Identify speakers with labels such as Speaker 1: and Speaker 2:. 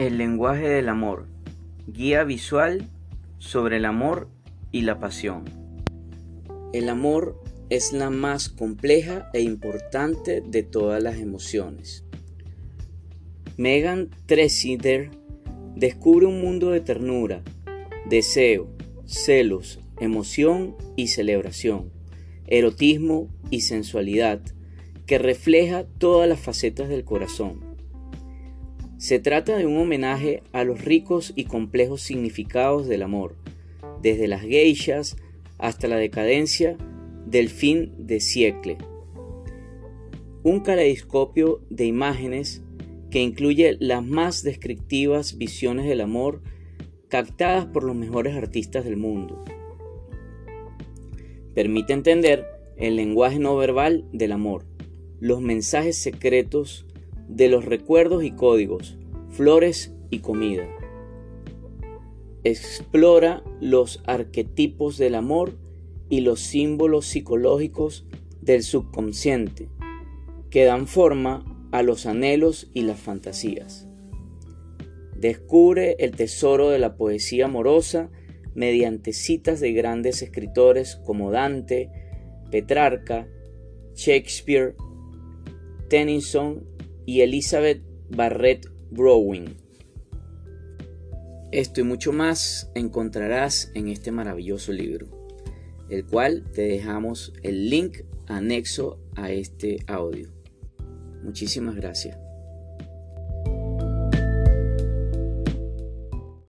Speaker 1: El lenguaje del amor. Guía visual sobre el amor y la pasión. El amor es la más compleja e importante de todas las emociones. Megan Tresider descubre un mundo de ternura, deseo, celos, emoción y celebración, erotismo y sensualidad, que refleja todas las facetas del corazón. Se trata de un homenaje a los ricos y complejos significados del amor, desde las geishas hasta la decadencia del fin de siecle. Un caleidoscopio de imágenes que incluye las más descriptivas visiones del amor captadas por los mejores artistas del mundo. Permite entender el lenguaje no verbal del amor, los mensajes secretos de los recuerdos y códigos, flores y comida. Explora los arquetipos del amor y los símbolos psicológicos del subconsciente que dan forma a los anhelos y las fantasías. Descubre el tesoro de la poesía amorosa mediante citas de grandes escritores como Dante, Petrarca, Shakespeare, Tennyson y Elizabeth Barrett Browning. Esto y mucho más encontrarás en este maravilloso libro, el cual te dejamos el link anexo a este audio. Muchísimas gracias.